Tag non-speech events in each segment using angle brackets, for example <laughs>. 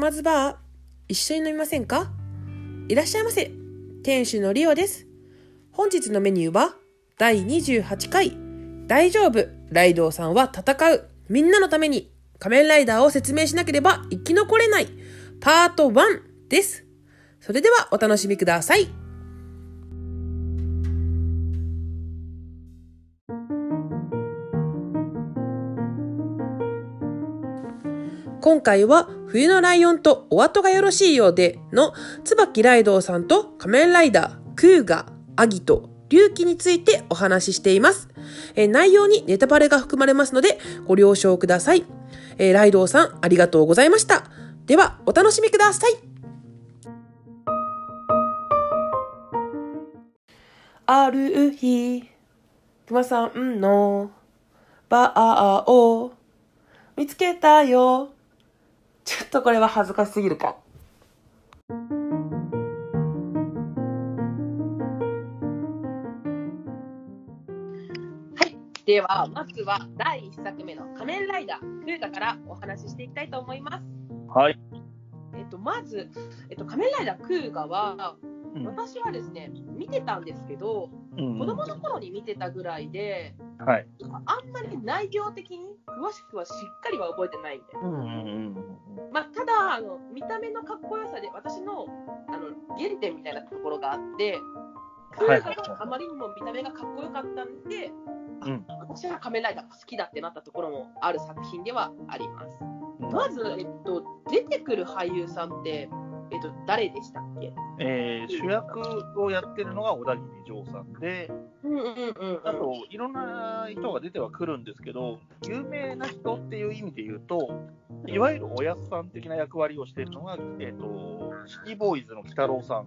まずバー、一緒に飲みませんか？いらっしゃいませ。店主のリオです。本日のメニューは、第28回、大丈夫、ライドウさんは戦う、みんなのために、仮面ライダーを説明しなければ生き残れない、パート1です。それではお楽しみください。今回は冬のライオンとお後がよろしいようでの椿ライドウさんと仮面ライダー、クーガ、アギト、龍騎についてお話ししています。えー内容にネタバレが含まれますのでご了承ください。えーライドウさんありがとうございました。ではお楽しみください。ある日、熊さんのバーを見つけたよ。ちょっとこれは恥ずかしすぎるか。はい。では、まずは第1作目の仮面ライダー、クーガからお話ししていきたいと思います。はい。えっと、まず、えっと、仮面ライダークーガは、うん私はですね、見てたんですけど、うん子供の頃に見てたぐらいで、はい。あんまり内容的に詳しくはしっかりは覚えてないんで。うんうんうんまあ、ただあの、見た目のかっこよさで、私のあの原点みたいなところがあって、クはいーガがあまりにも見た目がかっこよかったんで、うん私は仮面ライダーが好きだってなったところもある作品ではあります。うん。まず、えっと、出てくる俳優さんって、えっと、誰でしたっけ？えー主役をやってるのが小田切丈さんで、あと、いろんな人が出てはくるんですけど、有名な人っていう意味で言うと、いわゆるおやすさん的な役割をしているのが、えっ、と、シティボーイズの鬼太郎さん、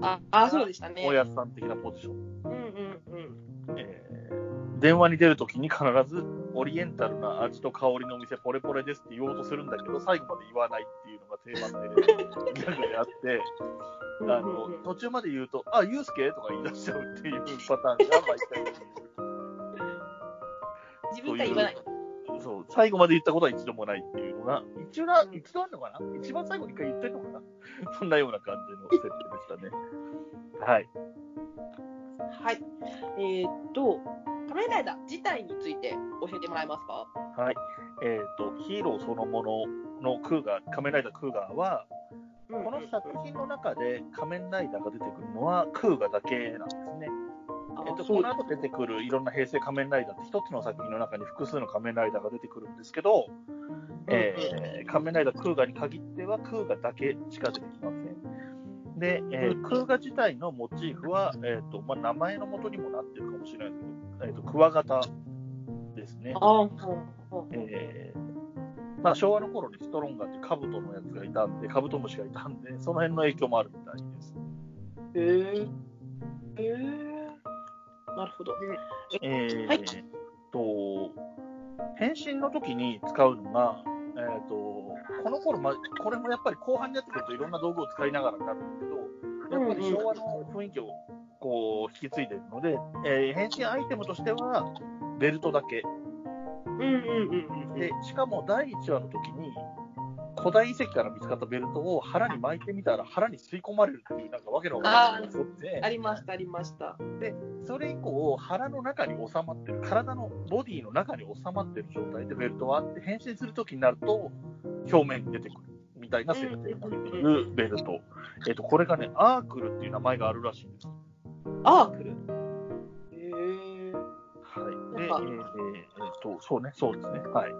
ああ、そうでしたね。おやすさん的なポジション。うんうんうん。えー電話に出るときに必ず、オリエンタルな味と香りのお店、ポレポレですって言おうとするんだけど、最後まで言わないっていうのが定番で、ギャグであって、あの途中まで言うと、あ、ユうスケ？とか言い出しちゃうっていうパターンが毎回自分から言わない。そう、最後まで言ったことは一度もないっていうのが、一度な一度あるのかな？一番最後に一回言ってるのかな？そんなような感じの設定でしたね。はい。はい。えーっと、仮面ライダー自体について教えてもらえますか？はい。えっ、と、ヒーローそのもののクーガー、仮面ライダークーガーは、この作品の中で仮面ライダーが出てくるのはクーガだけなんですね。えっと、この後出てくるいろんな平成仮面ライダーって一つの作品の中に複数の仮面ライダーが出てくるんですけど、えー仮面ライダークーガに限ってはクーガだけしか出てきません。で、えークーガ自体のモチーフは、えーとまあ、名前の元にもなってるかもしれないですけど、えー、とクワガタですね。えーまあ、昭和の頃にストロンガーっていうカブトのやつがいたんで、カブトムシがいたんで、その辺の影響もあるみたいです。へえ。へえ。なるほど。えーはいと、変身の時に使うのが、えー、とこの頃、まあ、これもやっぱり後半になってくるといろんな道具を使いながらになるんだけど、やっぱり昭和の雰囲気をこう引き継いでいるので、えー変身アイテムとしては、ベルトだけ。うんうんうんうん。で、しかも第1話の時に、古代遺跡から見つかったベルトを腹に巻いてみたら腹に吸い込まれるっていう、なんかわけのわからないことってありました、ありました。それ以降、腹の中に収まってる、体のボディの中に収まってる状態でベルトはあって、変身するときになると、表面に出てくるみたいな設定になっているベルト。えっと、これがね、アークルっていう名前があるらしいんです。アークル？へえ。はい。で、えーと、そうね、そうですね。はい。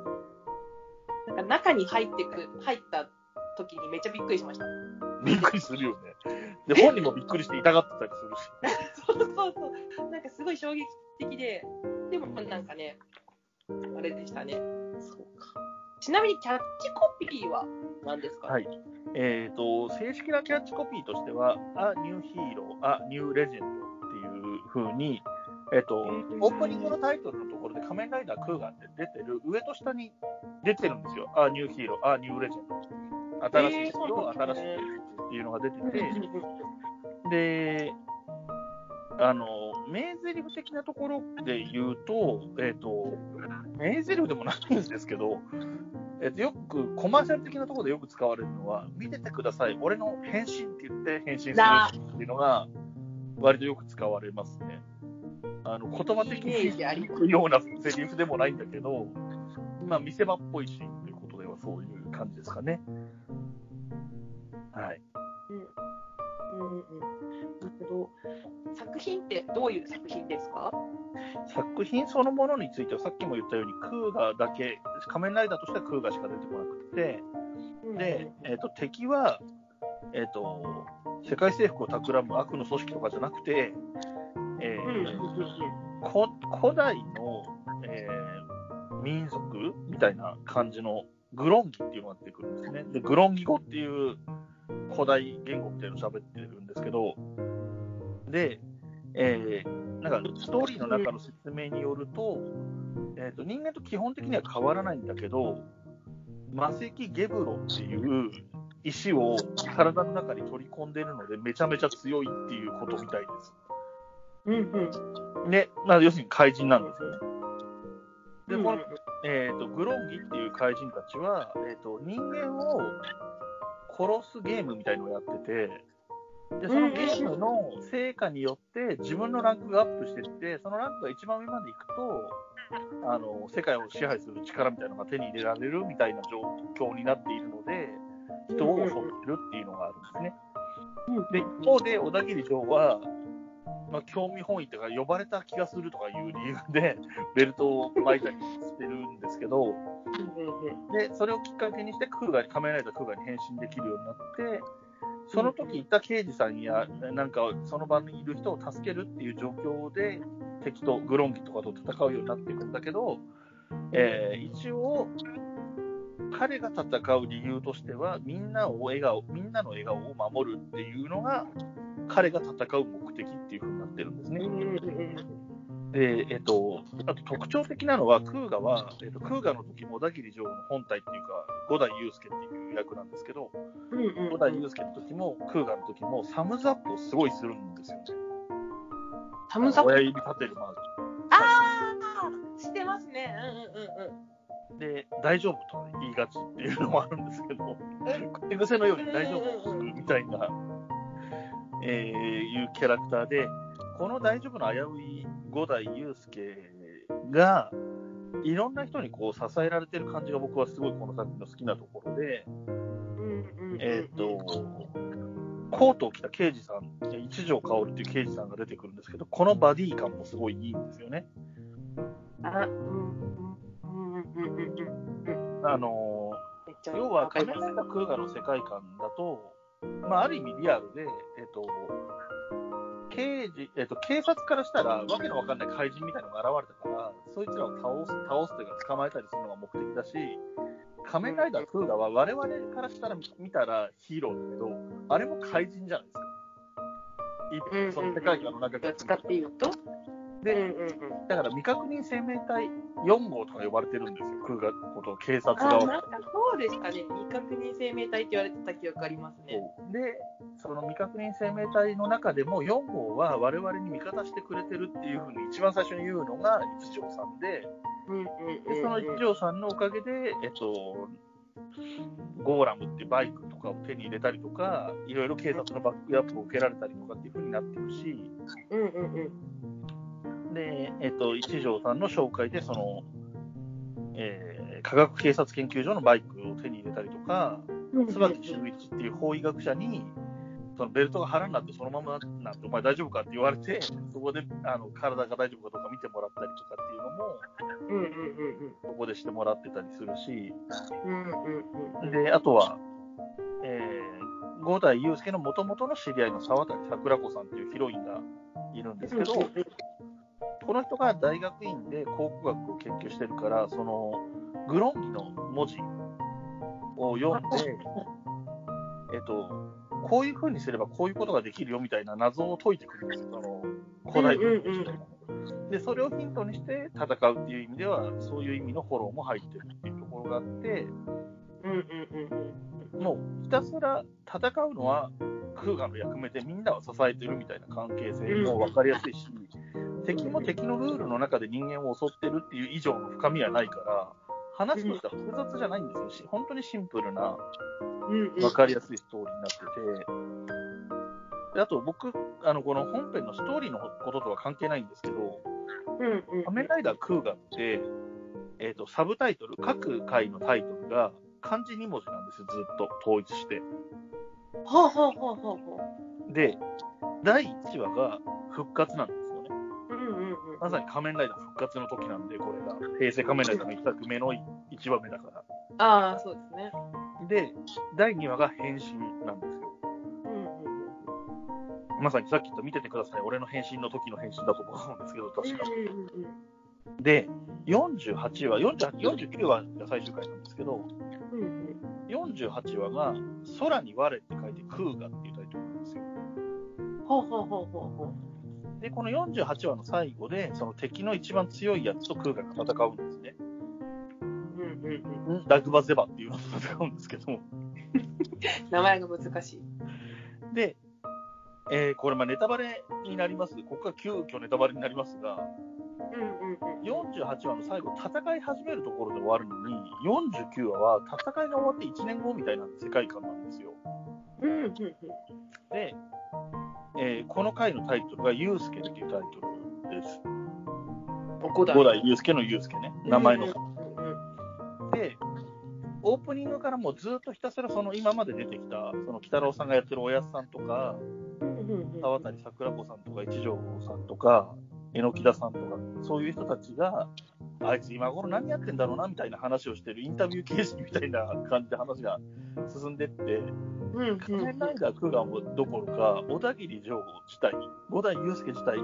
なんか中に入ってく、入った時にめっちゃびっくりしました。びっくりするよね。<laughs> で、本人もびっくりして痛がってたりするし。そうそうそう。なんかすごい衝撃的で、でもなんかね、あれでしたね。そうか。ちなみにキャッチコピーは何ですか？はい。えっ、と、正式なキャッチコピーとしては、A New Hero, A New Legend っていう風に、えっ、と、うんオープニングのタイトル仮面ライダークーガーって出てる、上と下に出てるんですよ。A New Hero, A New Legend。新しいヒーロー、新しいっていうのが出てて、で、あの、名台詞的なところで言うと、えっ、と、名台詞でもないんですけど、えっと、よくコマーシャル的なところでよく使われるのは、見ててください、俺の変身って言って変身するっていうのが、割とよく使われますね。あの言葉的に言うようなセリフでもないんだけど、まあ、見せ場っぽいシーンということではそういう感じですかね。はい。うんうんうん、ど。作品ってどういう作品ですか？作品そのものについてはさっきも言ったようにクーガだけ仮面ライダーとしてはクーガしか出てこなくて、で、えーと、敵は、えーと、世界征服を企む悪の組織とかじゃなくて、えー、古代の、えー、民族みたいな感じのグロンギっていうのが出てくるんですね。で、グロンギ語っていう古代言語みたいなのを喋ってるんですけど、で、えー、なんかストーリーの中の説明によると、えーと、人間と基本的には変わらないんだけど、魔石ゲブロっていう石を体の中に取り込んでるので、めちゃめちゃ強いっていうことみたいです。うんうん、で、まあ、要するに怪人なんですよね。で、この、えーと、グロンギっていう怪人たちは、えーと、人間を殺すゲームみたいのをやってて、でそのゲームの成果によって自分のランクがアップしていって、そのランクが一番上まで行くと、あの世界を支配する力みたいなのが手に入れられるみたいな状況になっているので、人を襲ってるっていうのがあるんですね。で、一方で小田切城は、まあ、興味本位というか、呼ばれた気がするとかいう理由で、<laughs> ベルトを巻いたりしてるんですけど、で、それをきっかけにして、クーガーに、仮面ライダークーガーに変身できるようになって、その時いた刑事さんや、なんかその場にいる人を助けるっていう状況で、敵とグロンギとかと戦うようになっていくんだけど、えー、一応、彼が戦う理由としては、みんなを笑顔、みんなの笑顔を守るっていうのが、彼が戦う目的っていうふうになってるんですね。で、えっと、あと特徴的なのは、クーガは、えっと、クーガの時も小田切城の本体っていうか、五代祐介っていう役なんですけど、五代祐介の時も、クーガの時も、サムズアップをすごいするんですよね。サムズアップ？親指立てるマーク。ああ、してますね。うんうんうん。で、大丈夫と言いがちっていうのもあるんですけど、<laughs> 口癖のように大丈夫みたいな、えー、いうキャラクターで、この大丈夫の危うい五代祐介が、いろんな人にこう支えられてる感じが僕はすごいこの作品の好きなところで、えっ、と、コートを着た刑事さん、一条薫っていう刑事さんが出てくるんですけど、このバディ感もすごいいいんですよね。あの要は仮面ライダークーガの世界観だと、まあ、ある意味リアルで、えっ、と、刑事、えっと、警察からしたら、わけのわかんない怪人みたいなのが現れたから、そいつらを倒す、倒すというか捕まえたりするのが目的だし、仮面ライダークーガは我々からしたら見たらヒーローだけど、あれも怪人じゃないですか。一その世界観の中で。使って言うと？で、だから未確認生命体4号とか呼ばれてるんですよ、空ガこと警察側。なんかそうでしたね、未確認生命体って言われてた記憶ありますね。で、その未確認生命体の中でも4号は我々に味方してくれてるっていうふうに一番最初に言うのが一条さんで、うんうんうんでその一条さんのおかげで、えっと、ゴーラムってバイクとかを手に入れたりとか、いろいろ警察のバックアップを受けられたりとかっていうふうになっていくし、うんうんうんで、えっと、一条さんの紹介で、その、えー、科学警察研究所のバイクを手に入れたりとか、椿修一っていう法医学者に、そのベルトが腹になってそのままなんて、お前大丈夫かって言われて、そこであの体が大丈夫かどうか見てもらったりとかっていうのも、そこでしてもらってたりするし、で、あとは、えー、五代祐介のもともとの知り合いの沢谷桜子さんっていうヒロインがいるんですけど、この人が大学院で考古学を研究してるから、そのグロンギの文字を読んで、<laughs> えっと、こういうふうにすればこういうことができるよみたいな謎を解いてくるんですよ、その古代文明としてで、それをヒントにして戦うっていう意味では、そういう意味のフォローも入ってるっていうところがあって、もうひたすら戦うのはクーガの役目でみんなを支えてるみたいな関係性も分かりやすいし、敵も敵のルールの中で人間を襲ってるっていう以上の深みはないから、話としては複雑じゃないんですよ。し本当にシンプルな、うんうん。わかりやすいストーリーになってて、であと僕、あのこの本編のストーリーのこととは関係ないんですけど。仮面ライダークーガって、えーと、サブタイトル、各回のタイトルが漢字2文字なんですよ、ずっと統一して。はあはあはあは。で、第1話が復活なんです。まさに仮面ライダー復活の時なんで、これが。平成仮面ライダーの1作目の1話目だから。ああ、そうですね。で、第2話が変身なんですよ。うん。まさにさっき言った見ててください。俺の変身の時の変身だと思うんですけど、確か。うんうんうんで、48話、48 49話が最終回なんですけど、うんうん48話が空に我って書いてクーガっていうタイトルなんですよ。ほうほうほうほうほで、この48話の最後で、その敵の一番強いやつとクーガが戦うんですね。う。うんうんうん。ラグバゼバっていうのと戦うんですけども。<laughs> 名前が難しい。で、えーこれまあネタバレになります。ここが急遽ネタバレになりますが、うんうんうん。48話の最後、戦い始めるところで終わるのに、49話は戦いが終わって1年後みたいな世界観なんですよ。うんうんうん。で、えーこの回のタイトルがユウスケっていうタイトルです。五代。五代ユウスケのユウスケね、名前の。うんうんで、オープニングからもうずっとひたすらその今まで出てきた、その鬼太郎さんがやってるおやすさんとか。沢谷桜子さんとか一条さんとか、榎田さんとか、そういう人たちが、あいつ今頃何やってんだろうなみたいな話をしてるインタビュー形式みたいな感じで話が進んでって、うんうん仮面ライダークガンどころか、小田切城自体、五代祐介自体、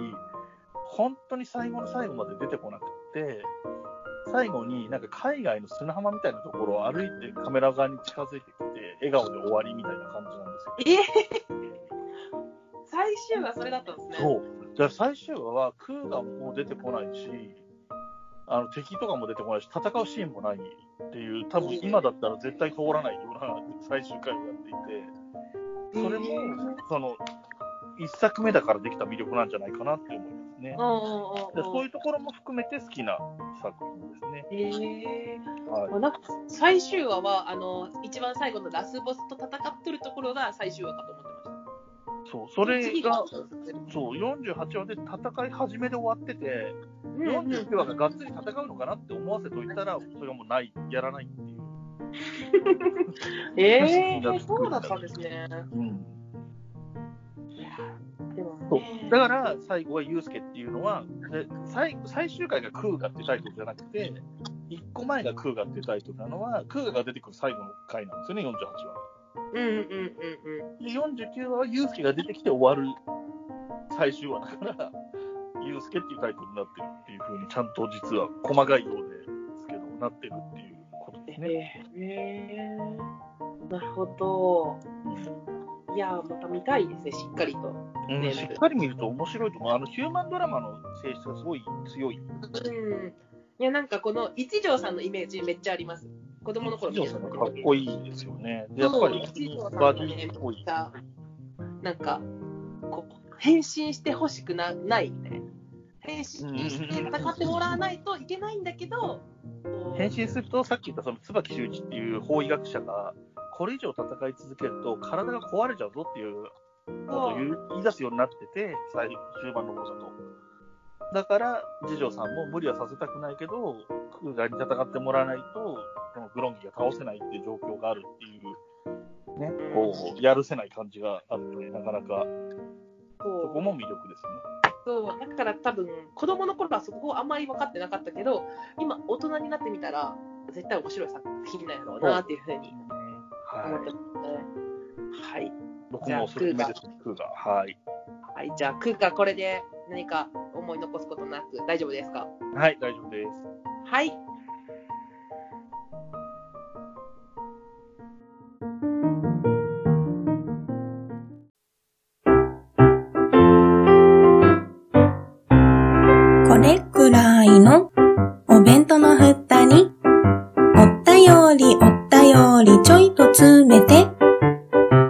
本当に最後の最後まで出てこなくって、最後になんか海外の砂浜みたいなところを歩いてカメラ側に近づいてきて、笑顔で終わりみたいな感じなんですよ。えー最終話それだったんですね。そう。じゃあ最終話はクーガンも出てこないし、あの敵とかも出てこないし、戦うシーンもないっていう、多分今だったら絶対通らないような最終回をやっていて、それも、その、一作目だからできた魅力なんじゃないかなって思いますね。でそういうところも含めて好きな作品ですね。えーはいまあなんか最終話はあの一番最後のラスボスと戦ってるところが最終話かと思ってました。そう、それ次が、そうそう、48話で戦い始めで終わってて、49話ががっつり戦うのかなって思わせといたら、それがもうない、やらないっていう。えー、そうだったんですね。うんでもそうねだから最後はユウスケっていうのはで最最終回がクーガっていうタイトルじゃなくて1個前がクーガっていうタイトルなのはクーガが出てくる最後の回なんですよね48話うんうんうんうん。で49話はユウスケが出てきて終わる最終話だからユウスケっていうタイトルになってるっていうふうにちゃんと実は細かいようですけどなってるっていうことですね、えー、えー、なるほど。いやー、また見たいですね、しっかりと。うんねしっかり見ると面白いと思うあのヒューマンドラマの性質がすごい強いうん。いや、なんかこの一条さんのイメージめっちゃあります。子供の頃一条さんがかっこいいですよね。で、やっぱりバディっぽい。さなんか、こう、変身してほしくなないみたいな。変身して戦ってもらわないといけないんだけど、こう変身すると、さっき言ったその椿修一っていう法医学者が、これ以上戦い続けると体が壊れちゃうぞっていうことを言い出すようになってて、最終盤の方だと。だから、次女さんも無理はさせたくないけど、クーガーに戦ってもらわないと、このグロンギが倒せないっていう状況があるっていう、ね、こう、やるせない感じがあって、なかなか、そこも魅力ですね。そうだから多分子供の頃はそこをあんまり分かってなかったけど今大人になってみたら絶対面白い作品なんやろうなっていうふうに思ってはい。ますね。はい、僕もおすすめです、クーガー。はい。はい、じゃあクーがこれで何か思い残すことなく大丈夫ですか？はい、大丈夫です。はい。これくらいのお弁当の蓋に、おったよりおったよりちょいと詰めて、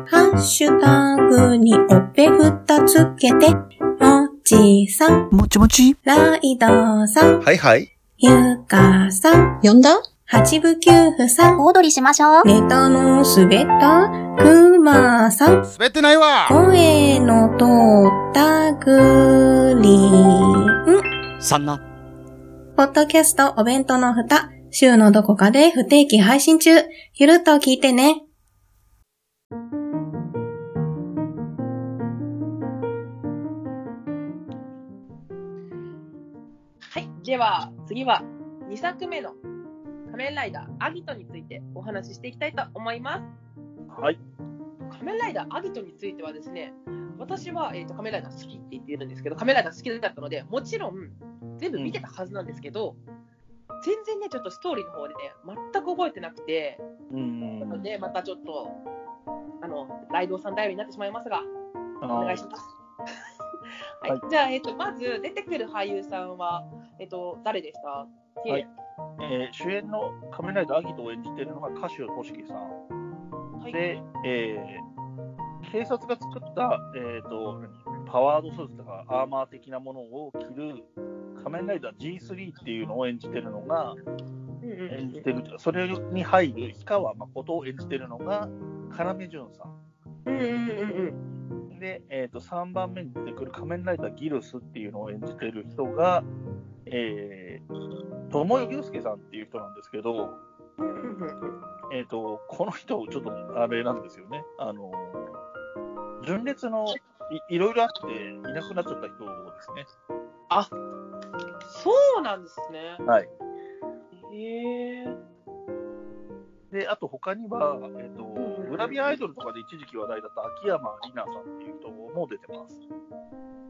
ハッシュタグにおっぺふたつけて、もちさん、もちもち？ライドさん、はいはい。ゆかさん、呼んだ？八部九夫さん。小躍りしましょう。ネタの滑ったくまさん。滑ってないわ声の通ったグリーン。そんな。ポッドキャストお弁当の蓋。週のどこかで不定期配信中。ゆるっと聞いてね。はい。では、次は2作目の仮面ライダーアギトについてお話ししていきたいと思います。はい。仮面ライダーアギトについてはですね、私は、えー、と仮面ライダー好きって言っているんですけど、仮面ライダー好きだったので、もちろん全部見てたはずなんですけど、全然ね、ちょっとストーリーの方でね、全く覚えてなくて、うん。なので、またちょっと、あの、ライドウさん頼りになってしまいますが、お願いします。<laughs> はい、はい。じゃあ、えっ、と、まず出てくる俳優さんは、えっ、と、誰でした？はい。えー主演の仮面ライダーアギトを演じているのが歌手としきさん。はい。で、えー警察が作った、えー、と何パワードスーツとかアーマー的なものを着る仮面ライダー G3 っていうのを演じてるのが、演じてる、それに入る氷川誠を演じてるのが、要潤さうんうんうんん。で、えー、と3番目に出てくる仮面ライダーギルスっていうのを演じてる人が、えー、友井祐介さんっていう人なんですけど、えっ、と、この人、ちょっとあれなんですよね。あの、純烈のいいろいろあって、いなくなっちゃった人ですね。あそうなんですね。はい。へえ。で、あと他には、えっ、と、グラビアアイドルとかで一時期話題だった秋山里奈さんっていう人も出てます。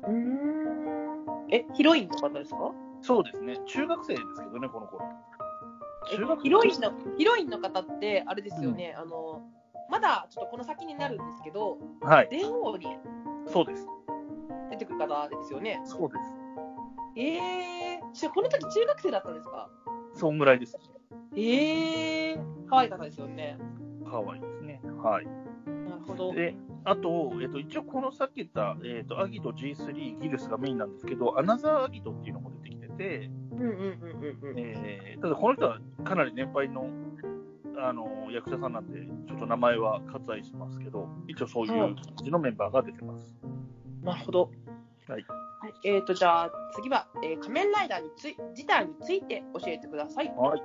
うーん。え、ヒロインの方ですか？そうですね。中学生ですけどね、この頃。え中学生ヒロインのヒロインの方って、あれですよね、あの、まだちょっとこの先になるんですけど、はい。電王にそうです。出てくる方ですよね？そうです。ええー。じゃあこの時中学生だったんですか？そんぐらいです。ええー。可愛い方ですよね。可愛いですね。はい。なるほど。で、あと、えっと、一応このさっき言った、えっと、アギト G3 ギルスがメインなんですけど、アナザーアギトっていうのも出てきてて、うんうんうんうんうん。えーただこの人はかなり年配のあの役者さんなんで、ちょっと名前は割愛しますけど、一応そういう感じのメンバーが出てます。なるほど。はい。はい、えーと、じゃあ次は、えー仮面ライダーについ自体について教えてください。はい。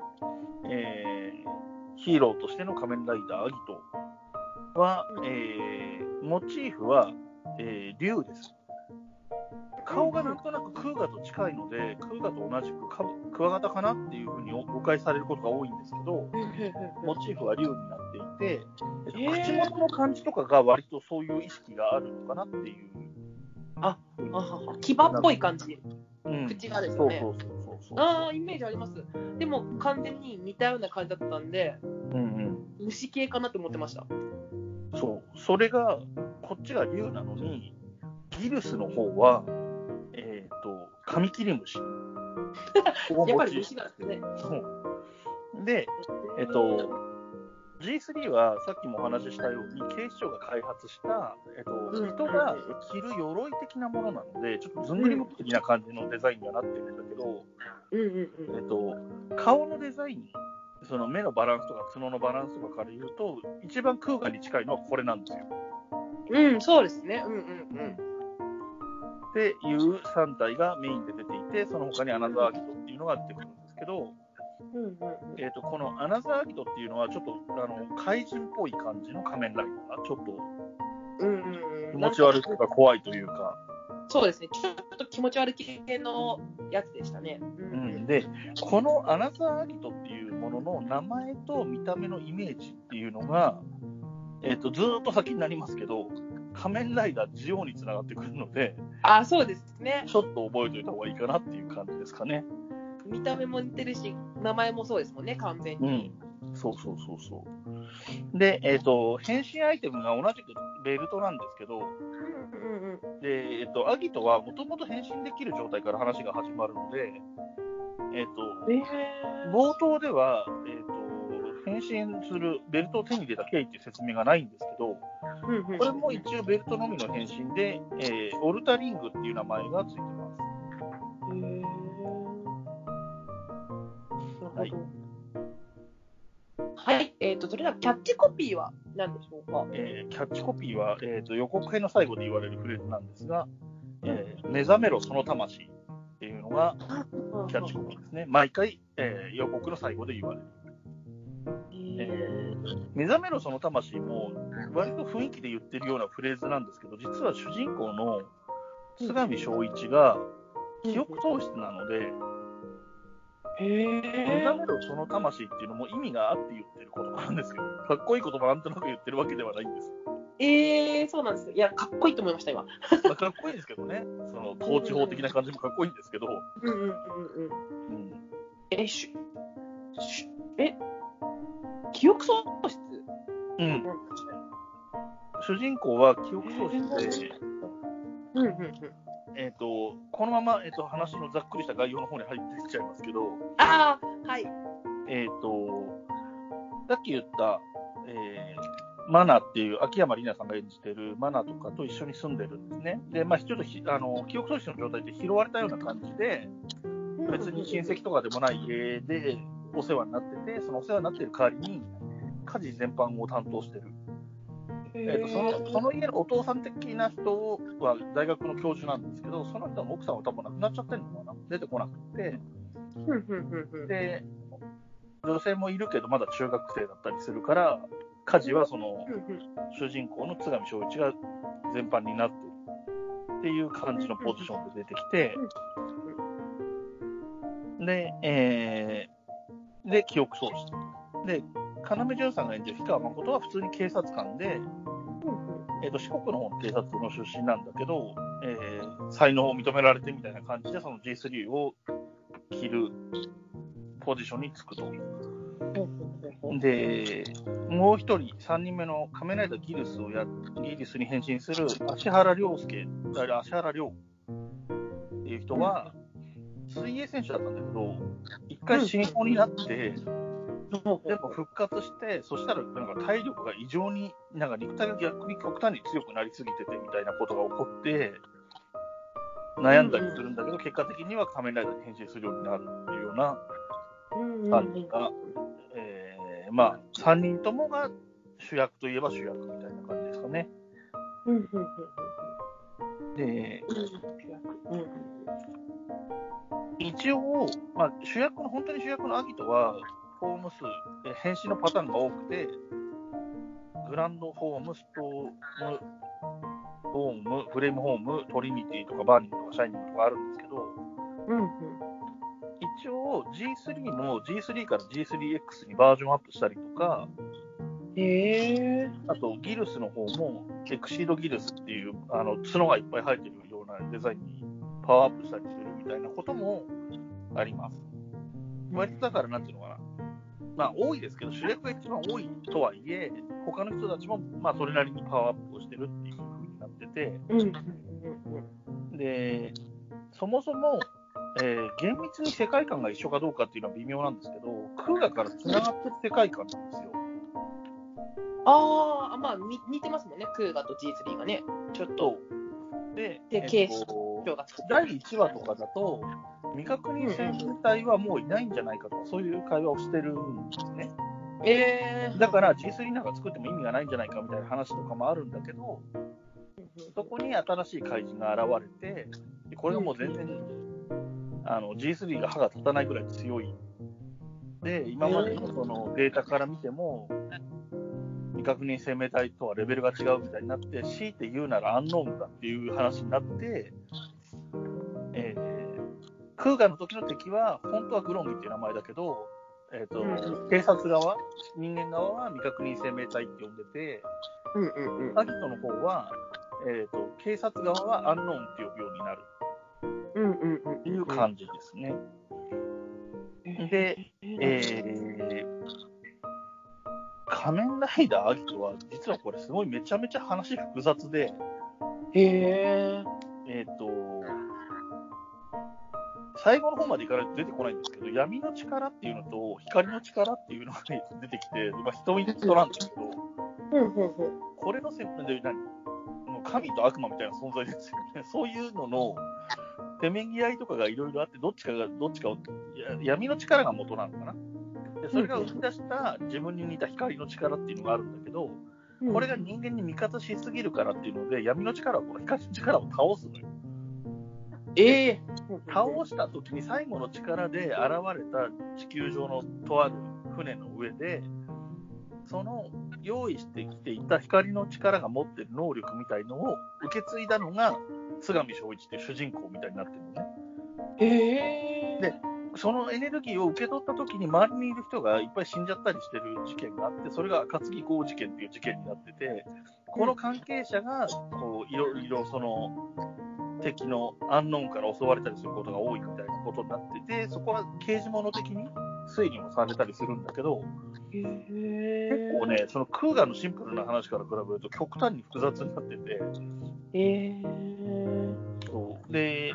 えーヒーローとしての仮面ライダーアギトは、えーモチーフは、えー竜です。顔がなんとなくクーガと近いので、クーガと同じくかクワガタかなっていうふうに誤解されることが多いんですけど、モチーフは竜になっていて、えっと口元の感じとかが割とそういう意識があるのかなっていう。ああはは牙っぽい感じ。うん口がですよねそうそうそう。ああ、イメージあります。でも完全に似たような感じだったんで、うん虫系かなって思ってました。うん。そう。それが、こっちが竜なのに、ギルスの方は、えっ、と、カミキリムシ。<laughs> やっぱり虫なんですね。そう。で、えっ、と、G3 はさっきもお話ししたように、警視庁が開発した、えっとうん人が着る鎧的なものなので、ちょっとずんぐりむっくり的な感じのデザインにはなってるんだけど、えっと、顔のデザイン、その目のバランスとか角のバランスとかから言うと、一番空ガに近いのはこれなんですよ。うん。うん、そうですね。うんうんうん。っていう3体がメインで出ていて、その他にアナザーアギトっていうのが出てくるんですけど、うんうんえー、とこのアナザーアギトっていうのは、ちょっとあの怪人っぽい感じの仮面ライダー、ちょっと気持ち悪いというか怖いというか、そうですね。ちょっと気持ち悪い系のやつでしたね。ううん、で、このアナザーアギトっていうものの名前と見た目のイメージっていうのが、えー、とずーっと先になりますけど、仮面ライダージオにつながってくるので、あ、そうですね。ちょっと覚えておいた方がいいかなっていう感じですかね。見た目も似てるし、名前もそうですもんね、完全に。そうそうそうそう。で、えっ、と、変身アイテムが同じくベルトなんですけど、うんうんうん。で、えっ、と、アギトはもともと変身できる状態から話が始まるので、えっ、と、え冒頭では、えっ、と、変身するベルトを手に入れた経緯っていう説明がないんですけど、ー、うんうん。これも一応ベルトのみの変身で、えーオルタリングっていう名前がついてます。へー。なるほど。はい。と、それではキャッチコピーは何でしょうか？えーキャッチコピーは、えー、と予告編の最後で言われるフレーズなんですが、えー目覚めろその魂っていうのがキャッチコピーですね。毎回、えー予告の最後で言われる。えー目覚めろその魂も、割と雰囲気で言ってるようなフレーズなんですけど、実は主人公の津上正一が記憶喪失なので、へ目え覚めろその魂っていうのも意味があって言ってる言葉なんですよ。かっこいい言葉なんとなく言ってるわけではないんです。えー、そうなんです。いや、かっこいいと思いました、今。まあかっこいいですけどね、その統治法的な感じもかっこいいんですけど、うんうんうんうん。うん、え、しゅ、しゅえ、記憶喪失。うん。うん。主人公は記憶喪失で、うんうんうん。えー、とこのまま、えー、と話のざっくりした概要の方に入っていっちゃいますけど、ああ、はい。えー、とさっき言った、えーマナっていう秋山里奈さんが演じてるマナとかと一緒に住んでるんですね。で、まあ、ちょっとひあの記憶喪失の状態で拾われたような感じで、別に親戚とかでもない家でお世話になってて、そのお世話になってる代わりに家事全般を担当してる。えー、とそのその家のお父さん的な人は大学の教授なんですけど、その人の奥さんは多分亡くなっちゃってるのかな、出てこなくて。で、女性もいるけど、まだ中学生だったりするから、家事はその主人公の津上正一が全般になってるっていう感じのポジションで出てきて、で、えーで、記憶喪失。で、要潤さんが演じる氷川誠は普通に警察官で、えー、と四国の方の警察の出身なんだけど、えー才能を認められてみたいな感じで、その G3 を着るポジションにつくと。で、もう一人、三人目の仮面ライダーギルスをや、ギリスに変身する芦原亮介、あ芦原亮っていう人は、水泳選手だったんだけど、一回死にそうになって、でも復活して、そしたらなんか体力が異常に、なんか肉体が逆に極端に強くなりすぎててみたいなことが起こって、悩んだりするんだけど、結果的には仮面ライダーに変身するようになるっていうような感じが、えー、まあ、3人ともが主役といえば主役みたいな感じですかね。で、うん一応、まあ、主役の、本当に主役のアギトは、フォーム数、変身のパターンが多くて、グランドフォーム、ストーム、フォーム、フレームフォーム、トリニティとかバーニングとかシャイニングとかあるんですけど、うんうん一応 G3 も G3 から G3X にバージョンアップしたりとか、へえ。あとギルスの方もエクシードギルスっていうあの角がいっぱい生えてるようなデザインにパワーアップしたりするみたいなこともあります。割とだからなんていうのかな。まあ多いですけど、主役が一番多いとはいえ、他の人たちもまあそれなりにパワーアップをしてるっていう風になってて、で、そもそも、えー厳密に世界観が一緒かどうかっていうのは微妙なんですけど、クーガから繋がってる世界観なんですよ。ああ、まあ、に似てますもんね、クーガと G3 がね。ちょっと、で、でえっと第1話とかだと、未確認生命体はもういないんじゃないかとか、そういう会話をしてるんですね。えー、だから G3 なんか作っても意味がないんじゃないかみたいな話とかもあるんだけど、そこに新しい怪人が現れて、でこれがもう全然、あの G3 が歯が立たないぐらい強い。で、今までのそのデータから見ても、未確認生命体とはレベルが違うみたいになって、強いて言うならアンノーンだっていう話になって、えークーガの時の敵は、本当はグロンギっていう名前だけど、えーとうん。警察側、人間側は未確認生命体って呼んでて、うんうんうん。アギトの方は、えーと、警察側はアンノーンって呼ぶようになる。うんうんうんという感じですね。で、えー、仮面ライダーアギトは、実はこれすごいめちゃめちゃ話複雑で、へえ。えっ、と、最後の方まで行かないと出てこないんですけど、闇の力っていうのと光の力っていうのが出てきて、まあ、人人なんですけど、これのせで何？神と悪魔みたいな存在ですよね。<laughs> そういうのの、せめぎ合いとかがいろいろあって、どっちかが、どっちかを、や闇の力が元なのかな。でそれが生み出した自分に似た光の力っていうのがあるんだけど、これが人間に味方しすぎるからっていうので、闇の力はこの光の力を倒すのよ。ええ倒した時に最後の力で現れた地球上のとある船の上で、その用意してきていた光の力が持ってる能力みたいのを受け継いだのが、津上正一っていう主人公みたいになってるのね。ええでそのエネルギーを受け取った時に周りにいる人がいっぱい死んじゃったりしてる事件があって、それが暁号事件っていう事件になってて、この関係者がこういろいろその敵のアンノーンから襲われたりすることが多いみたいなことになってて、そこは刑事物的に推理もされたりするんだけど、結構ね、そのクーガのシンプルな話から比べると極端に複雑になってて、ええそう。で、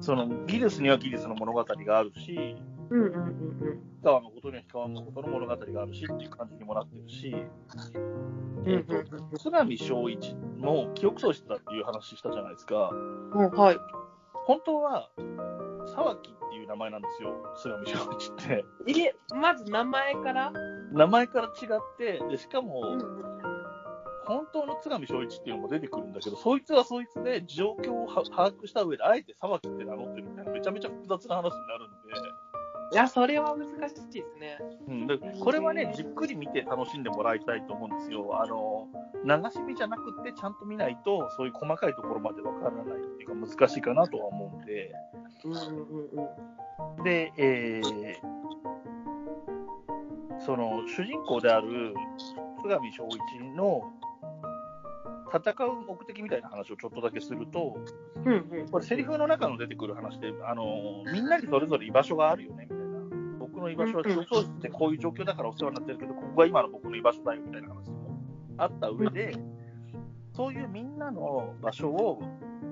そのギリスにはギリスの物語があるし、うんうんうん氷川のことには氷川のことの物語があるしっていう感じにもなってるし、うん。えっと、津上正一も記憶喪失だっていう話したじゃないですか。うん、はい。本当は、沢木っていう名前なんですよ、津上正一って。え、まず名前から？名前から違って、でしかも、うん本当の津上正一っていうのも出てくるんだけど、そいつはそいつで状況をは把握した上で、あえて沢木って名乗ってるみたいな、めちゃめちゃ複雑な話になるんで。いや、それは難しいですね。うん、でこれはね、じっくり見て楽しんでもらいたいと思うんですよ。あの、流し見じゃなくて、ちゃんと見ないと、そういう細かいところまでわからないっていうか、難しいかなとは思うんで。うんうんうんうん。で、えーその、主人公である津上正一の戦う目的みたいな話をちょっとだけすると、うんうん。これ、セリフの中の出てくる話で、あの、みんなにそれぞれ居場所があるよね、の居場所は中層室ってこういう状況だからお世話になってるけど、ここが今の僕の居場所だよ、みたいな話もあった上で、そういうみんなの場所を、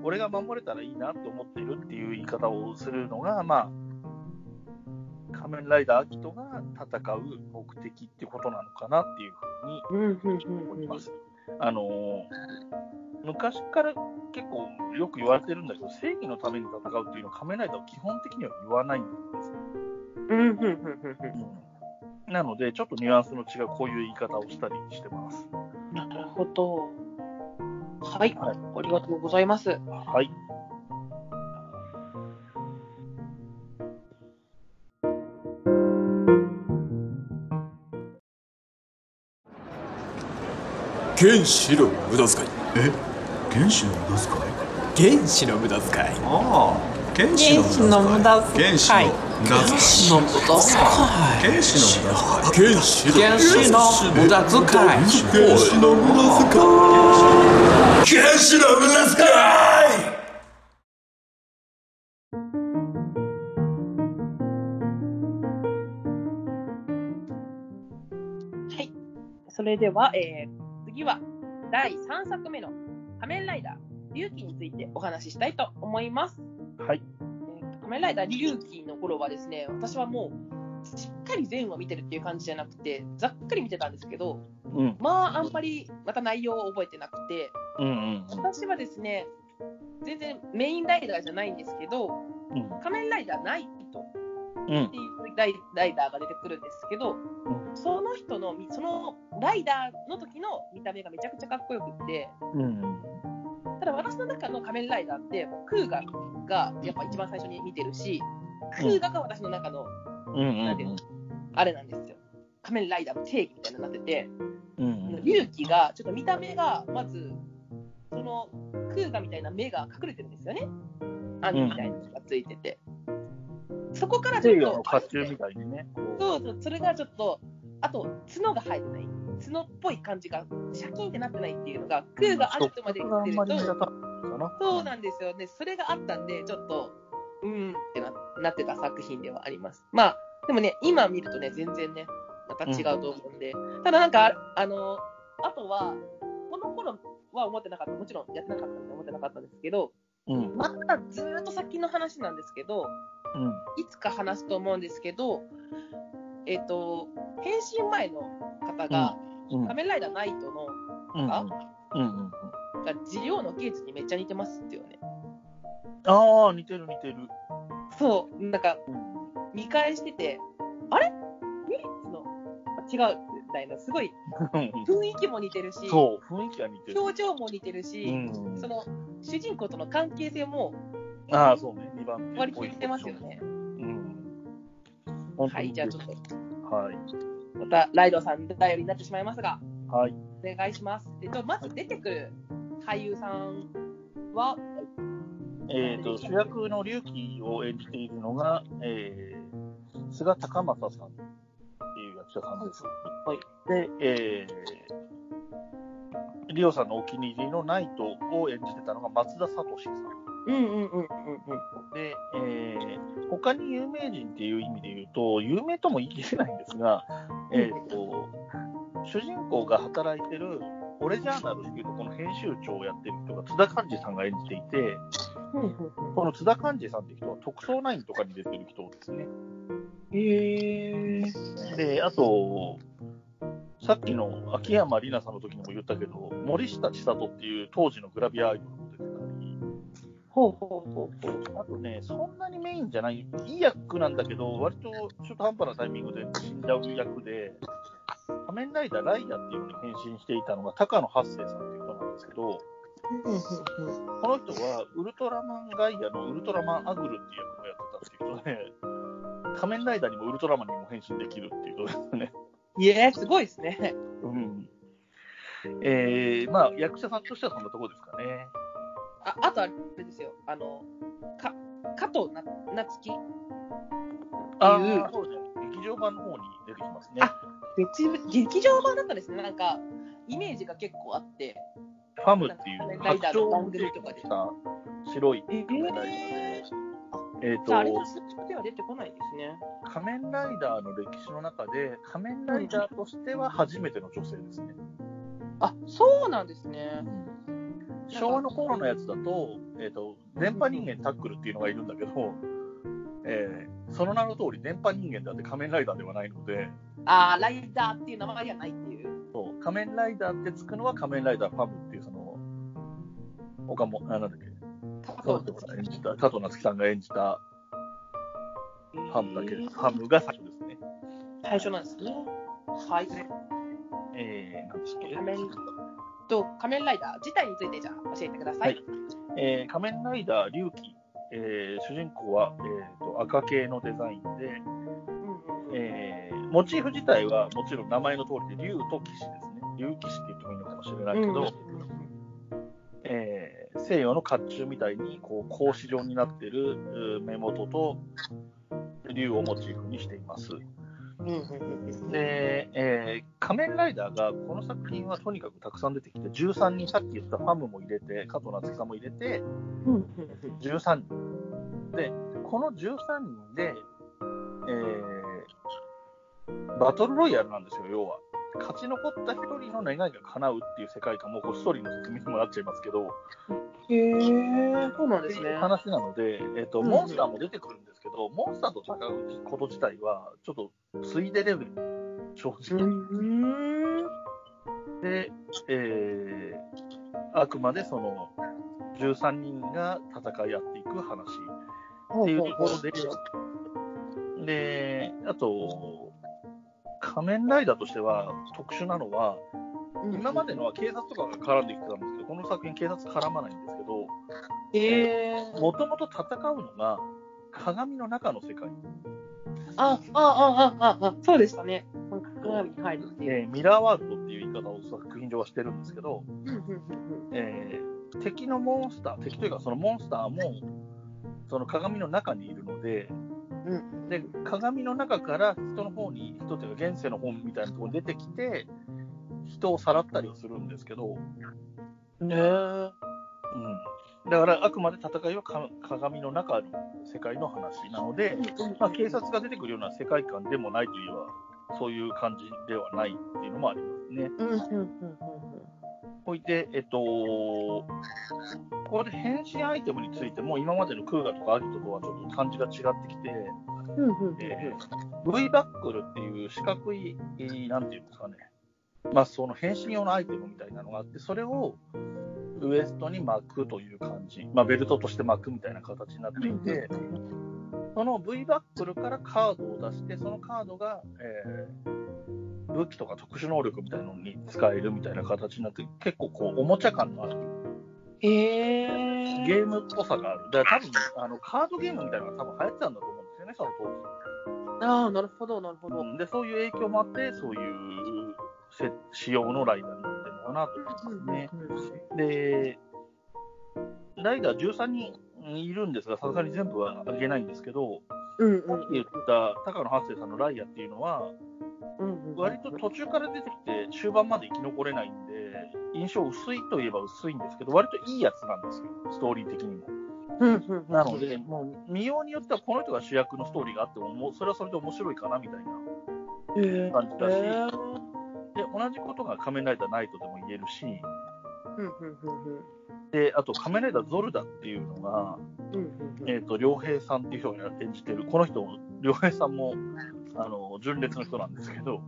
俺が守れたらいいなって思っているっていう言い方をするのが、まあ、仮面ライダーアキトが戦う目的ってことなのかなっていうふうに思います。あのー昔から結構よく言われてるんだけど、正義のために戦うっていうのは仮面ライダーは基本的には言わないんですよ。うんうんうんなので、ちょっとニュアンスの違うこういう言い方をしたりしてます。うん。なるほど。はい。はいありがとうございます。はい。原子の無駄遣いえ？原子の無駄遣い？原子の無駄遣いああ原子の無駄遣い原子の無駄遣いの無駄遣原子の無駄遣い原子の無駄遣い原子の無駄遣い原子の無駄遣いはい。それでは、えー次は第3作目の仮面ライダー、龍騎についてお話ししたいと思います。はい。仮面ライダー龍騎の頃はですね、私はもうしっかり全話見てるっていう感じじゃなくて、ざっくり見てたんですけど、うん。まあ、あんまりまた内容を覚えてなくて、うんうん私はですね、全然メインライダーじゃないんですけど、うん。仮面ライダーナイトうんっていうライダーが出てくるんですけど、その人の、そのライダーの時の見た目がめちゃくちゃかっこよくって、うん。ただ私の中の仮面ライダーって、クーガがやっぱ一番最初に見てるし、クーガが私の中の、うんうんなんていうの、あれなんですよ。仮面ライダーの定義みたいになってて、うん龍騎がちょっと見た目が、まず、そのクーガみたいな目が隠れてるんですよね。網みたいなのがついてて。そこからちょっと、ね。そうそう、それがちょっと、あと、角が生えてない。角っぽい感じが、シャキンってなってないっていうのが、クーがあるとまで言ってると。そうなんですよね。それがあったんで、ちょっと、うーんってななってた作品ではあります。まあ、でもね、今見るとね、全然ね、また違うと思うんで、ただなんか、あの、あとは、この頃は思ってなかった、もちろんやってなかったんで思ってなかったんですけど、うん。またずーっと先の話なんですけど、うん。いつか話すと思うんですけど、えっ、と、変身前の方が、うん。仮面ライダーナイトの、うん。あうんうん。がジオウのケイツにめっちゃ似てますってよね。ああ、似てる似てる。そう、なんかうん。見返してて、あれ？ミリッツの違うみたいな、すごい雰囲気も似てるし、そう、雰囲気が似てる。表情も似てるし、うんその主人公との関係性もああ、そうね、2番手割り切ってますよね。うん。はい、じゃあちょっと、はい。またライドさん頼りになってしまいますが、はい。お願いします。えっと、まず出てくる俳優さんは、えっ、と、主役の龍騎を演じているのが、えー、菅高正さんっていう役者さんです。はい。で、えー、リオさんのお気に入りのナイトを演じてたのが松田聡さん。うんうんうんうんうん。で、えー、他に有名人っていう意味で言うと、有名とも言い切れないんですが、えっ、と、主人公が働いてる、俺ジャーナルっていうとこの編集長をやってる人が津田寛治さんが演じていて、この津田寛治さんって人は特捜9とかに出てる人ですね。へー。で、あと、さっきの秋山里奈さんの時にも言ったけど、森下千里っていう当時のグラビアアイドルほうほうほうほう。あとね、そんなにメインじゃない、いい役なんだけど、割と中途半端なタイミングで死んじゃう役で、仮面ライダーライダーっていうのに変身していたのが高野八生さんっていう人なんですけど、この人はウルトラマンガイアのウルトラマンアグルっていう役をやってたっていう人で、仮面ライダーにもウルトラマンにも変身できるっていう人ですね。いえ、すごいですね。うん。えー、まあ、役者さんとしてはそんなところですかね。ああとあれですよ、あの、か加藤な夏樹あいうあ、そうですね。劇場版の方に出てきますね。あ別劇場版だったんですね、なんか、イメージが結構あって。ファムっていうライダーの番組白とかで白いえ仮面ライダーで、えっ、じゃあ、あれとは、スップでは出てこないですね。仮面ライダーの歴史の中で、仮面ライダーとしては初めての女性ですね。あ、そうなんですね。昭和の頃のやつだと、えっ、と、電波人間タックルっていうのがいるんだけど、えーその名の通り電波人間であって仮面ライダーではないので、あーライダーっていう名前ではないっていう。そう仮面ライダーってつくのは仮面ライダーファムっていう、その、岡も、あなんだっけ、加藤さん演じた、加藤夏樹さんが演じたファムだけです。ファムが最初ですね。最初なんですね。はい。えー、なんですっけ仮面と仮面ライダー自体についてじゃあ教えてください。えー仮面ライダー龍騎、えー主人公は、えーと赤系のデザインで、うんうんえーモチーフ自体はもちろん名前の通りで龍と騎士ですね。龍騎士って言ってもいいのかもしれないけど、えー西洋の甲冑みたいにこう格子状になってるう目元と龍をモチーフにしています。で、えー仮面ライダーがこの作品はとにかくたくさん出てきて、13人、さっき言ったファムも入れて、加藤夏樹さんも入れて、うんうん13人。で、この13人で、えーバトルロイヤルなんですよ、要は。勝ち残った一人の願いが叶うっていう世界観も、こうストーリーの説明にもなっちゃいますけど、へえ、そうなんですね。話なので、えっとうんモンスターも出てくるんですけど、モンスターと戦うこと自体は、ちょっとついでレベル、正直。うん。で、えーあくまでその13人が戦い合っていく話っていうところで、で、あと、仮面ライダーとしては特殊なのは、今までのは警察とかが絡んできてたんですこの作品警察絡まないんですけど、へえ。もともと戦うのが鏡の中の世界。あ、あ、あ、あ、あ、あ、そうでしたね。鏡に入るっていう。えーミラーワールドっていう言い方を作品上はしてるんですけど、えー敵のモンスター、敵というかそのモンスターも、その鏡の中にいるので、うんで鏡の中から人の方に、人というか現世の方みたいなところに出てきて、人をさらったりはするんですけど、うん。ねえ。うん、だからあくまで戦いはか鏡の中の世界の話なので、まあ、警察が出てくるような世界観でもないといえば、そういう感じではないっていうのもありますね。うんうんうんうんほいで、えっと、ここで変身アイテムについても、今までのクーガとかアギトとはちょっと感じが違ってきて、うんうん V バックルっていう四角い、えーなんていうんですかね、まあ、その変身用のアイテムみたいなのがあって、それをウエストに巻くという感じ、まあ、ベルトとして巻くみたいな形になっていて、その V バックルからカードを出して、そのカードが、えー武器とか特殊能力みたいなのに使えるみたいな形になって、結構こう、おもちゃ感のあるへえ。ゲームっぽさがある。だから多分、あの、カードゲームみたいなのが多分流行ってたんだと思うんですよね、その当時。ああ、なるほど、なるほど。うんで、そういう影響もあって、そういうせ仕様のライダーになってるのかなと思いますね。で、ライダー13人いるんですが、さすがに全部はあげないんですけど、うんうんさっき言った高野八生さんのライアっていうのは。割と途中から出てきて終盤まで生き残れないんで、印象薄いといえば薄いんですけど、割といいやつなんですよ、ストーリー的にも。なので、もう見ようによってはこの人が主役のストーリーがあっても、もうそれはそれで面白いかなみたいな。感じだし、へえで同じことが仮面ライダーナイトでも言えるし、うんうんうんであと仮面ライダーゾルダっていうのが、うん。うんうんえー、と良平さんっていう人が演じてる、この人、良平さんもあの純烈の人なんですけど。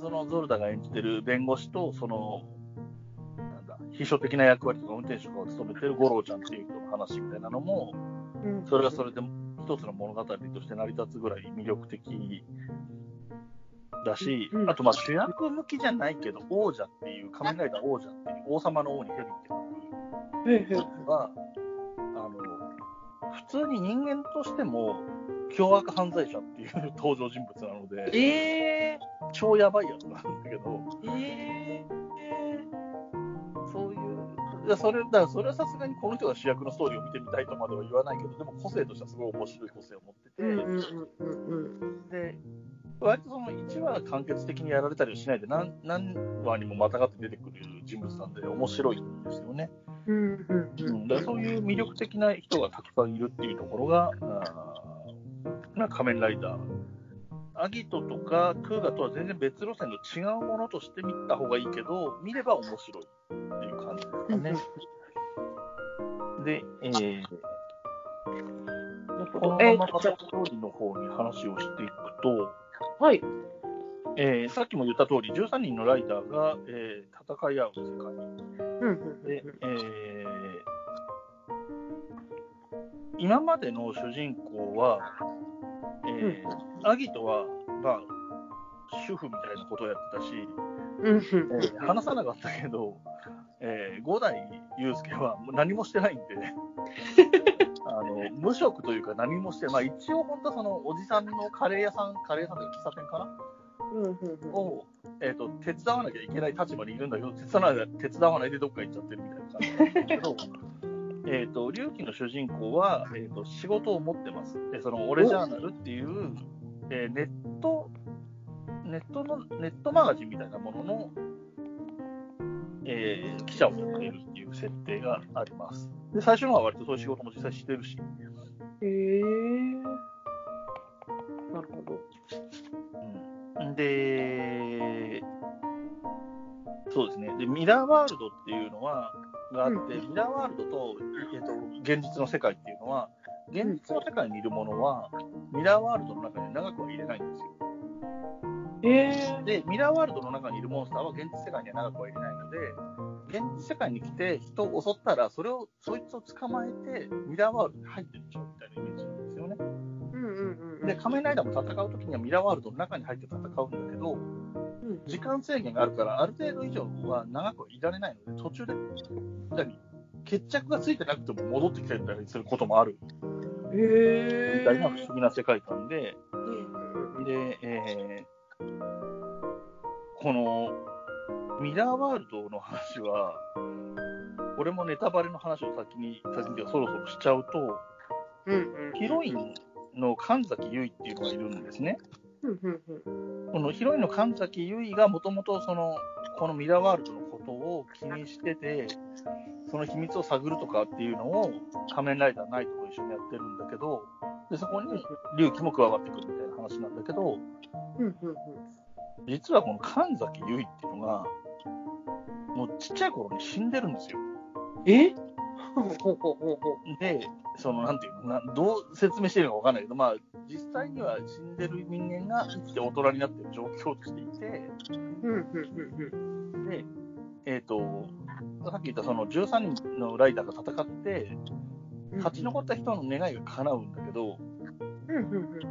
そのゾルダが演じてる弁護士と、その、なんだ、秘書的な役割とか運転手とかを務めてる五郎ちゃんっていう人の話みたいなのも、うんそれはそれで一つの物語として成り立つぐらい魅力的だし、うんあとまあ主役向きじゃないけど、王者っていう、仮面ライダー王者っていう、王様の王に蛇っていう。は、あの、普通に人間としても、凶悪犯罪者っていう <laughs> 登場人物なので、ええ。超やばいやつなんだけど、ええ。そういう、いやそれだからそれはさすがにこの人が主役のストーリーを見てみたいとまでは言わないけど、でも個性としてはすごい面白い個性を持ってて、うんうんうんうんで、割とその1話完結的にやられたりはしないで何、何話にもまたがって出てくる人物なんで、面白いんですよね。うん。うんだそういう魅力的な人がたくさんいるっていうところが、あーまあ仮面ライダー。アギトとかクーガとは全然別路線の違うものとして見た方がいいけど、見れば面白いっていう感じですかね。で、えー、このままー、じゃストーリーの方に話をしていくと、あはい。えーさっきも言った通り、13人のライダーが、えー戦い合う世界。で、えー今までの主人公は、えーアギトは、まあ、主婦みたいなことをやってたし、話さなかったけど、えー五代祐介は何もしてないんで、<laughs> 無職というか何もしてまあ、一応本当はそのおじさんのカレー屋さん、カレー屋さんというか喫茶店かな？うんうんうん。を、えー、と手伝わなきゃいけない立場にいるんだけど、手伝わない手伝わないでどっか行っちゃってるみたいな感じなんですけど、<laughs> えーと龍騎の主人公は、えー、と仕事を持ってます。でそのオレジャーナルっていう、えーネット、ネットの、ネットマガジンみたいなものの、えー記者をやっているっていう設定があります。で、最初のは割とそういう仕事も実際してるし、へえ。なるほど。うん、で、そうですね。で、ミラーワールドっていうのは、があって、ミラーワールドと、えっ、と、現実の世界っていうのは、現実の世界にいるものは、ミラーワールドの中に長くは入れないんですよ。へえ。で、ミラーワールドの中にいるモンスターは現実世界には長くは入れないので、現実世界に来て人を襲ったら、それを、そいつを捕まえて、ミラーワールドに入ってっちゃうみたいなイメージなんですよね。うんうんうん。で、仮面ライダーも戦うときにはミラーワールドの中に入って戦うんだけど、うん時間制限があるから、ある程度以上は長くはいられないので、途中で、何決着がついてなくても戻ってきたりすることもあるへえ。みたいな不思議な世界観で、うんで、えーこのミラーワールドの話は、俺もネタバレの話を先に、先にそろそろしちゃうと、うんうん。ヒロインの神崎結衣っていうのがいるんですね。うんうんうん。このヒロインの神崎結衣がもともとその、このミラーワールドのことを気にしてて、その秘密を探るとかっていうのを仮面ライダーナイトと一緒にやってるんだけど、でそこに龍騎も加わってくるみたいな話なんだけど、うんうんうん。実はこの神崎結衣っていうのが、もうちっちゃい頃に死んでるんですよ。え？ほうほうほうほう。で、そのなんていうのな、どう説明していいのかわかんないけど、まあ、実際には死んでる人間が生きて大人になってる状況としていて、で、えっ、と、さっき言ったその13人のライダーが戦って、うん。勝ち残った人の願いが叶うんだけど、うん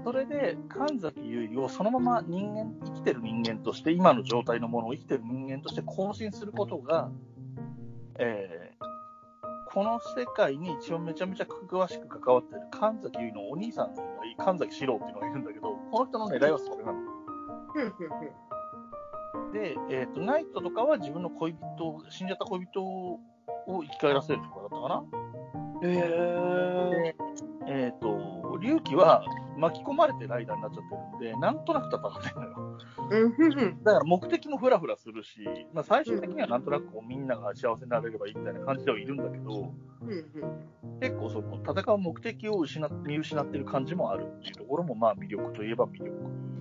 それで神崎結衣をそのまま人間、生きてる人間として、今の状態のものを生きてる人間として更新することが、えーこの世界に一応めちゃめちゃ詳しく関わってる神崎結衣のお兄さんがい神崎史郎っていうのがいるんだけど、この人の狙いはそれなの。で、えーと、ナイトとかは自分の恋人、死んじゃった恋人を生き返らせるとかだったかな。へでえっ、と、龍騎は巻き込まれてライダーになっちゃってるんで、なんとなく戦ってるのよ。ーだから目的もフラフラするし、まあ、最終的にはなんとなくこうみんなが幸せになれればいいみたいな感じではいるんだけど、結構その戦う目的を失っ見失ってる感じもあるっていうところもまあ魅力といえば魅力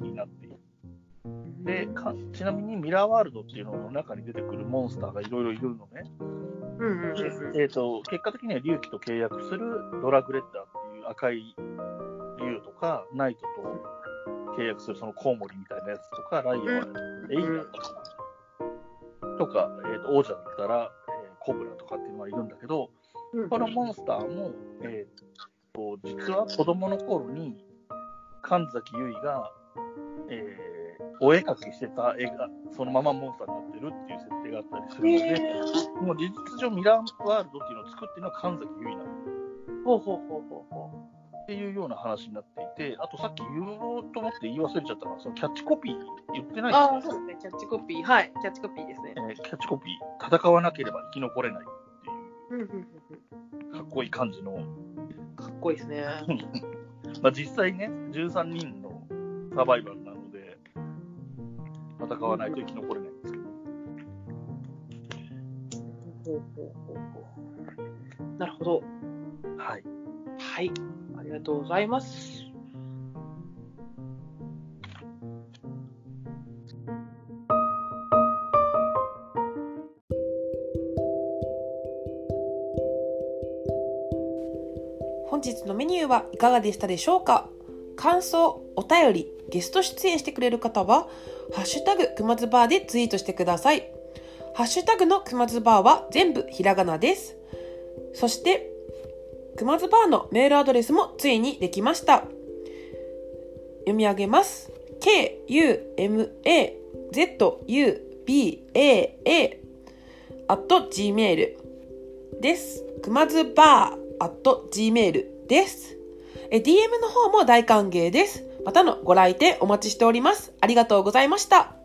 になっている。でかちなみにミラーワールドっていうのの中に出てくるモンスターがいろいろいるのね。えー、と結果的には龍騎と契約するドラグレッダーっていう赤い竜とか、ナイトと契約するそのコウモリみたいなやつとか、ライオン、エイヤーとか、とか、えー、と王者だったら、えーコブラとかっていうのがいるんだけど、このモンスターも、えー、と実は子供の頃に神崎結衣が、えーお絵描きしてた絵がそのままモンスターになってるっていう設定があったりするので、もう事実上ミラーワールドっていうのを作ってるのは神崎結衣なの。ほうほうほうほう。ほっていうような話になっていて、あとさっき言おうと思って言い忘れちゃったのは、そのキャッチコピー言ってないああ、そうですね。キャッチコピー。はい。キャッチコピーですね。えーキャッチコピー、戦わなければ生き残れないっていうかっこいい感じの、かっこいいですね。<laughs> まあ実際ね、13人のサバイバルなので、戦わないと生き残れないんですけど、ほうほうほうほうなるほど。はい。はい。ありがとうございます。本日のメニューはいかがでしたでしょうか？感想、お便り、ゲスト出演してくれる方は、ハッシュタグくまずバーでツイートしてください。ハッシュタグのくまずバーは全部ひらがなです。そして、くまずバーのメールアドレスもついにできました。読み上げます。k-u-m-a-z-u-b-a-a at gmail です。くまずバー at gmail です。え DM の方も大歓迎です。またのご来店お待ちしております。ありがとうございました。